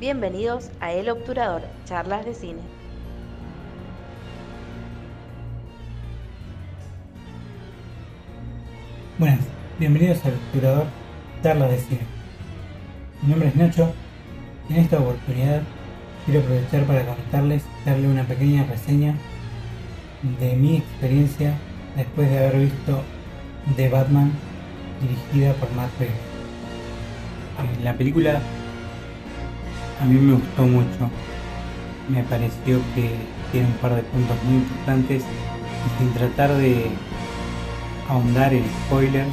Bienvenidos a El Obturador, charlas de cine. Buenas, bienvenidos al Obturador, charlas de cine. Mi nombre es Nacho y en esta oportunidad quiero aprovechar para contarles, darle una pequeña reseña de mi experiencia después de haber visto The Batman dirigida por Matt Reeves. La película a mí me gustó mucho. Me pareció que tiene un par de puntos muy importantes sin tratar de ahondar en spoilers,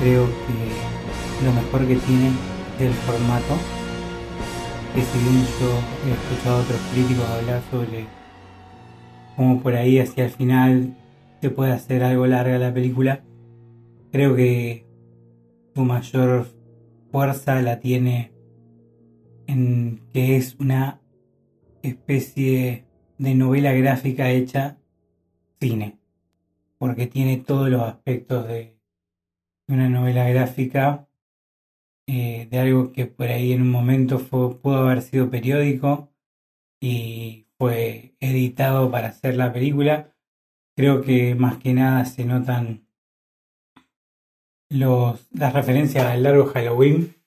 creo que lo mejor que tiene es el formato. Que si bien yo he escuchado a otros críticos hablar sobre cómo por ahí hacia el final se puede hacer algo larga la película, creo que su mayor fuerza la tiene en que es una especie de novela gráfica hecha cine, porque tiene todos los aspectos de una novela gráfica, eh, de algo que por ahí en un momento fue, pudo haber sido periódico y fue editado para hacer la película. Creo que más que nada se notan los, las referencias al largo Halloween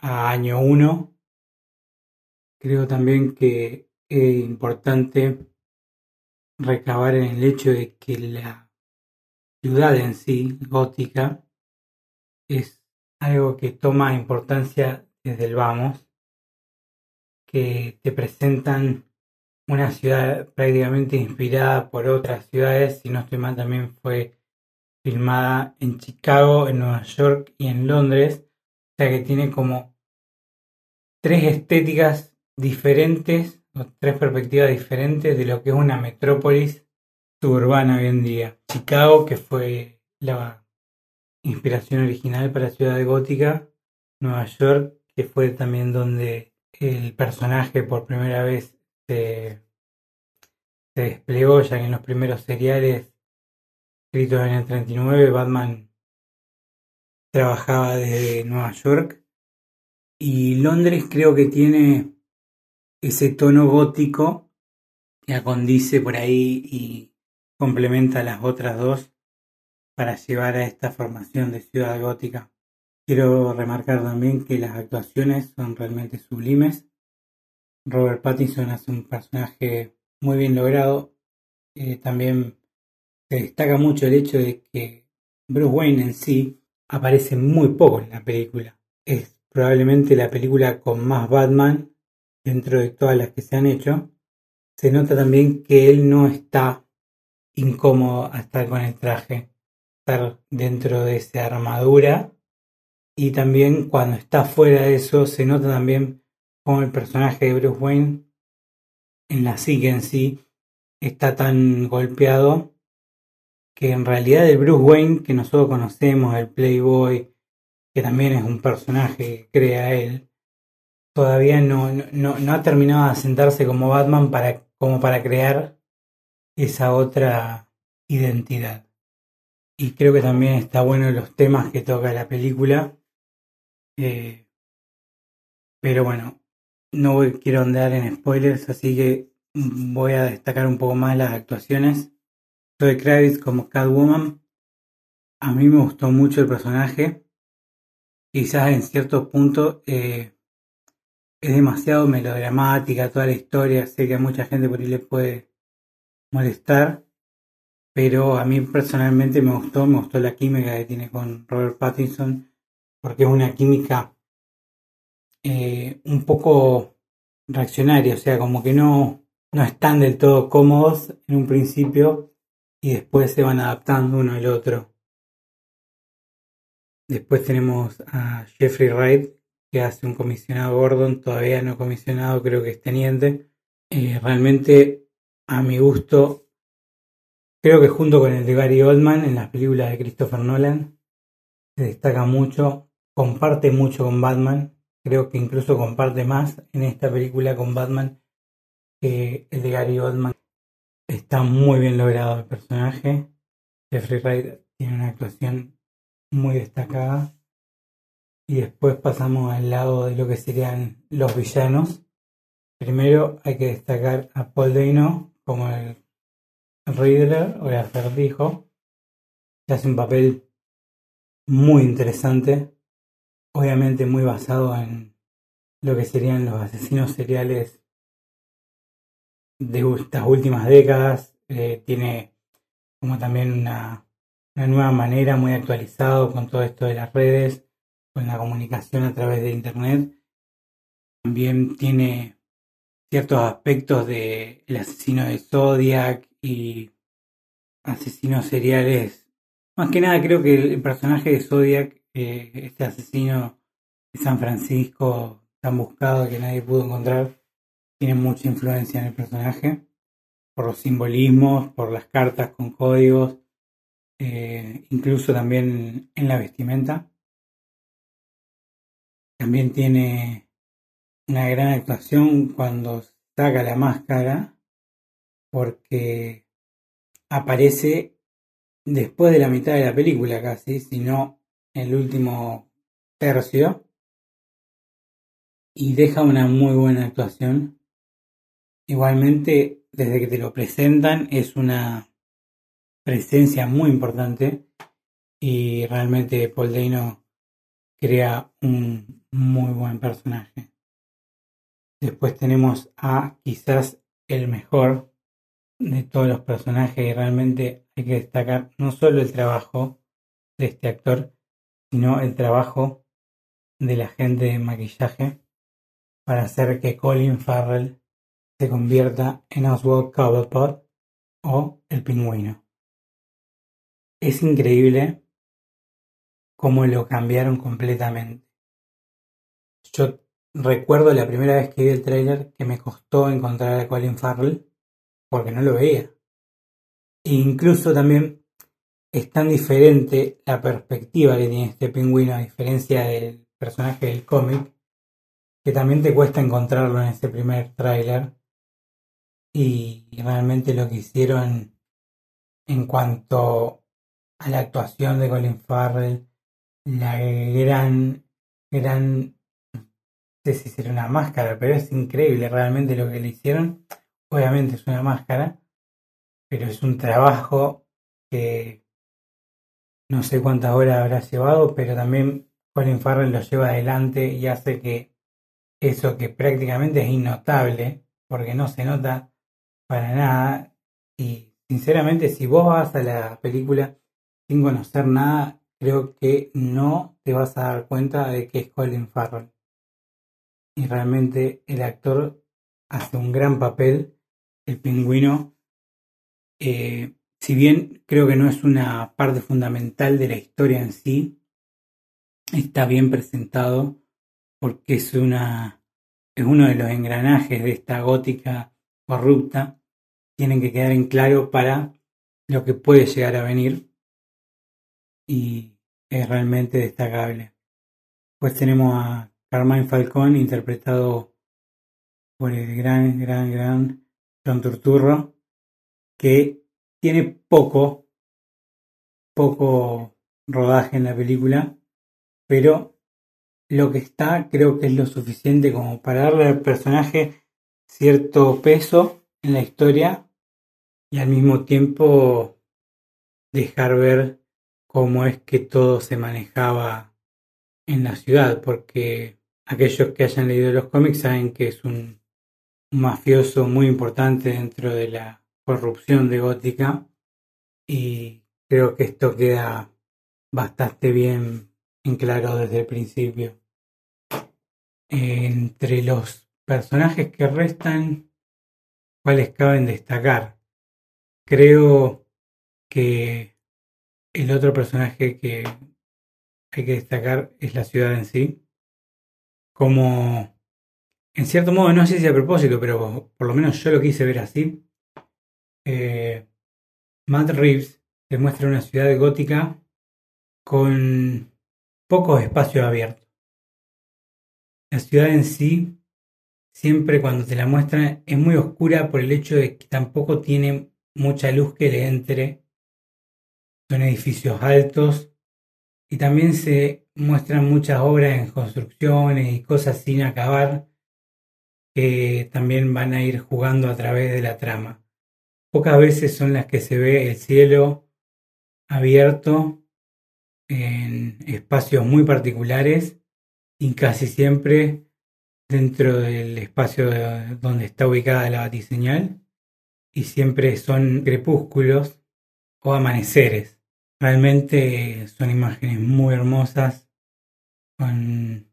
a año 1. Creo también que es importante recabar en el hecho de que la ciudad en sí, gótica, es algo que toma importancia desde el vamos, que te presentan una ciudad prácticamente inspirada por otras ciudades, si no estoy mal también fue filmada en Chicago, en Nueva York y en Londres, sea que tiene como tres estéticas diferentes, o tres perspectivas diferentes de lo que es una metrópolis suburbana hoy en día. Chicago, que fue la inspiración original para Ciudad Gótica, Nueva York, que fue también donde el personaje por primera vez se, se desplegó, ya que en los primeros seriales escritos en el 39, Batman trabajaba desde Nueva York y Londres creo que tiene ese tono gótico que acondice por ahí y complementa las otras dos para llevar a esta formación de ciudad gótica. Quiero remarcar también que las actuaciones son realmente sublimes. Robert Pattinson hace un personaje muy bien logrado. Eh, también se destaca mucho el hecho de que Bruce Wayne en sí aparece muy poco en la película. Es probablemente la película con más Batman dentro de todas las que se han hecho. Se nota también que él no está incómodo a estar con el traje, estar dentro de esa armadura. Y también cuando está fuera de eso, se nota también como el personaje de Bruce Wayne en la psique en sí está tan golpeado que en realidad el Bruce Wayne que nosotros conocemos, el Playboy, que también es un personaje que crea él, todavía no, no, no ha terminado de asentarse como Batman para, como para crear esa otra identidad. Y creo que también está bueno los temas que toca la película. Eh, pero bueno, no quiero andar en spoilers, así que voy a destacar un poco más las actuaciones. Zoe Kravitz como Catwoman. A mí me gustó mucho el personaje. Quizás en ciertos puntos eh, es demasiado melodramática toda la historia. Sé que a mucha gente por ahí le puede molestar. Pero a mí personalmente me gustó, me gustó la química que tiene con Robert Pattinson. Porque es una química eh, un poco reaccionaria. O sea, como que no, no están del todo cómodos en un principio y después se van adaptando uno al otro. Después tenemos a Jeffrey Wright, que hace un comisionado Gordon, todavía no comisionado, creo que es teniente. Eh, realmente, a mi gusto, creo que junto con el de Gary Oldman en las películas de Christopher Nolan, se destaca mucho, comparte mucho con Batman, creo que incluso comparte más en esta película con Batman que el de Gary Oldman. Está muy bien logrado el personaje. Jeffrey Wright tiene una actuación muy destacada. y después pasamos al lado de lo que serían los villanos. Primero hay que destacar a Paul Dano como el Riddler o el acertijo, que hace un papel muy interesante, obviamente muy basado en lo que serían los asesinos seriales de estas últimas décadas. Eh, tiene como también una, una nueva manera muy actualizado con todo esto de las redes, con la comunicación a través de Internet. También tiene ciertos aspectos de el asesino de Zodiac y asesinos seriales. Más que nada creo que el personaje de Zodiac, eh, este asesino de San Francisco tan buscado que nadie pudo encontrar, tiene mucha influencia en el personaje por los simbolismos, por las cartas con códigos, eh, incluso también en la vestimenta. También tiene una gran actuación cuando saca la máscara porque aparece después de la mitad de la película casi, sino el último tercio, y deja una muy buena actuación. Igualmente, desde que te lo presentan, es una presencia muy importante y realmente Paul Dano crea un muy buen personaje. Después tenemos a quizás el mejor de todos los personajes y realmente hay que destacar no solo el trabajo de este actor, sino el trabajo de la gente de maquillaje para hacer que Colin Farrell se convierta en Oswald Cobblepot o el pingüino. Es increíble cómo lo cambiaron completamente. Yo Recuerdo la primera vez que vi el tráiler que me costó encontrar a Colin Farrell porque no lo veía. E incluso también es tan diferente la perspectiva que tiene este pingüino a diferencia del personaje del cómic que también te cuesta encontrarlo en ese primer tráiler y realmente lo que hicieron en cuanto a la actuación de Colin Farrell, la gran gran sé si será una máscara, pero es increíble realmente lo que le hicieron. Obviamente es una máscara, pero es un trabajo que no sé cuántas horas habrá llevado, pero también Colin Farrell lo lleva adelante y hace que eso que prácticamente es innotable, porque no se nota para nada, y sinceramente si vos vas a la película sin conocer nada, creo que no te vas a dar cuenta de que es Colin Farrell y realmente el actor hace un gran papel. El pingüino, eh, si bien creo que no es una parte fundamental de la historia en sí, está bien presentado porque es una es uno de los engranajes de esta gótica corrupta. Tienen que quedar en claro para lo que puede llegar a venir y es realmente destacable. Pues tenemos a Carmine Falcón, interpretado por el gran, gran, gran John Turturro, que tiene poco, poco rodaje en la película, pero lo que está creo que es lo suficiente como para darle al personaje cierto peso en la historia y al mismo tiempo dejar ver cómo es que todo se manejaba en la ciudad, porque aquellos que hayan leído los cómics saben que es un, mafioso muy importante dentro de la corrupción de Gótica y creo que esto queda bastante bien en claro desde el principio. Entre los personajes que restan, ¿cuáles caben destacar? Creo que el otro personaje que hay que destacar es la ciudad en sí como, en cierto modo, no sé si a propósito, pero por lo menos yo lo quise ver así. Eh, Matt Reeves demuestra una ciudad gótica con pocos espacios abiertos. La ciudad en sí, siempre cuando te la muestran, es muy oscura por el hecho de que tampoco tiene mucha luz que le entre. Son edificios altos y también se muestran muchas obras en construcciones y cosas sin acabar que también van a ir jugando a través de la trama. Pocas veces son las que se ve el cielo abierto en espacios muy particulares y casi siempre dentro del espacio donde está ubicada la batiseñal y siempre son crepúsculos o amaneceres. Realmente son imágenes muy hermosas con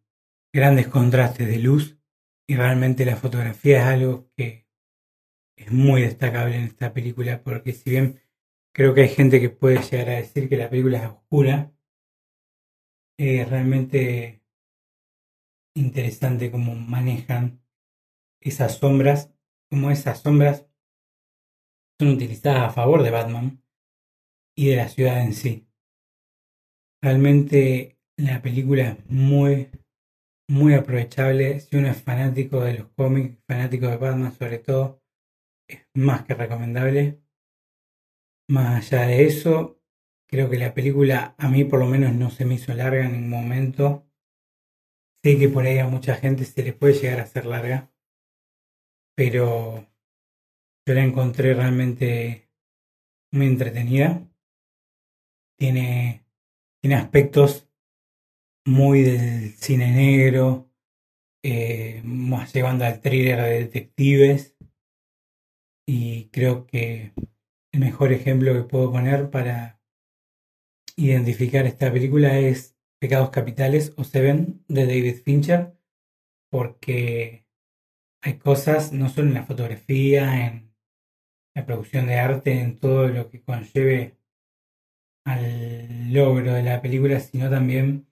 grandes contrastes de luz y realmente la fotografía es algo que es muy destacable en esta película porque si bien creo que hay gente que puede llegar a decir que la película es oscura, es realmente interesante cómo manejan esas sombras, como esas sombras son utilizadas a favor de Batman y de la ciudad en sí. Realmente la película es muy, muy aprovechable. Si uno es fanático de los cómics, fanático de Batman sobre todo, es más que recomendable. Más allá de eso, creo que la película a mí por lo menos no se me hizo larga en ningún momento. Sé que por ahí a mucha gente se le puede llegar a hacer larga, pero yo la encontré realmente muy entretenida. Tiene, tiene aspectos muy del cine negro, eh, más llevando al thriller de detectives. Y creo que el mejor ejemplo que puedo poner para identificar esta película es Pecados Capitales o Seven de David Fincher, porque hay cosas, no solo en la fotografía, en la producción de arte, en todo lo que conlleve al logro de la película, sino también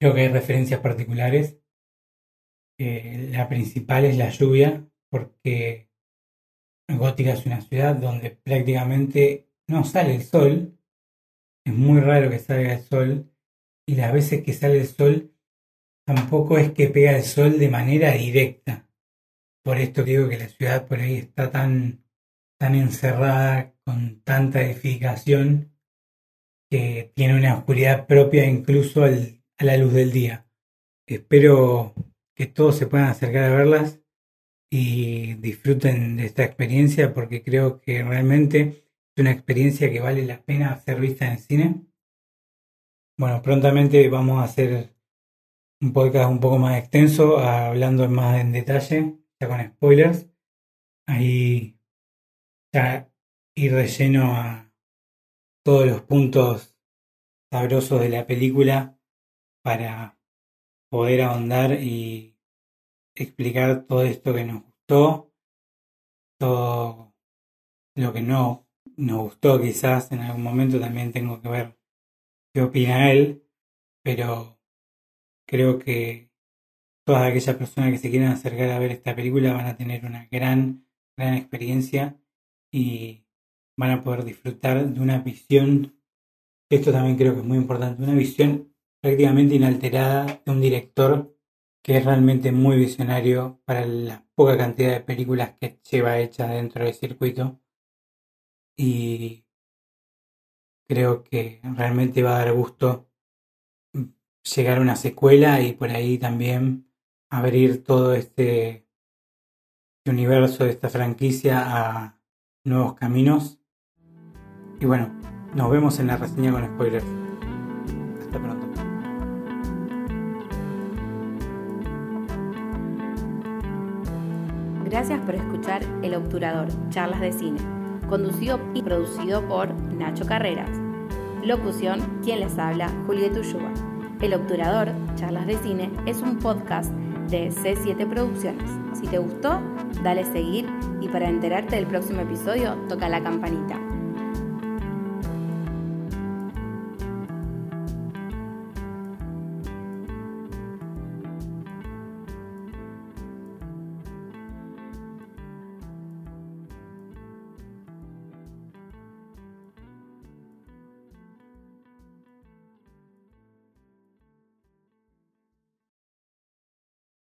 creo que hay referencias particulares. La principal es la lluvia, porque Gótica es una ciudad donde prácticamente no sale el sol, es muy raro que salga el sol, y las veces que sale el sol tampoco es que pega el sol de manera directa. Por esto digo que la ciudad por ahí está tan tan encerrada, con tanta edificación, que tiene una oscuridad propia incluso a la luz del día. Espero que todos se puedan acercar a verlas y disfruten de esta experiencia porque creo que realmente es una experiencia que vale la pena ser vista en cine. Bueno, prontamente vamos a hacer un podcast un poco más extenso, hablando más en detalle, ya con spoilers. Ahí ya ir de lleno a todos los puntos sabrosos de la película para poder ahondar y explicar todo esto que nos gustó, todo lo que no nos gustó quizás en algún momento también tengo que ver qué opina él, pero creo que todas aquellas personas que se quieran acercar a ver esta película van a tener una gran, gran experiencia y van a poder disfrutar de una visión, esto también creo que es muy importante, una visión prácticamente inalterada de un director que es realmente muy visionario para la poca cantidad de películas que lleva hecha dentro del circuito. Y creo que realmente va a dar gusto llegar a una secuela y por ahí también abrir todo este universo de esta franquicia a nuevos caminos. Y bueno, nos vemos en la reseña con spoilers. Hasta pronto. Gracias por escuchar El Obturador, charlas de cine, conducido y producido por Nacho Carreras. Locución, quien les habla, Julieta Ulloa. El Obturador, charlas de cine, es un podcast de C7 Producciones. Si te gustó, dale seguir y para enterarte del próximo episodio, toca la campanita.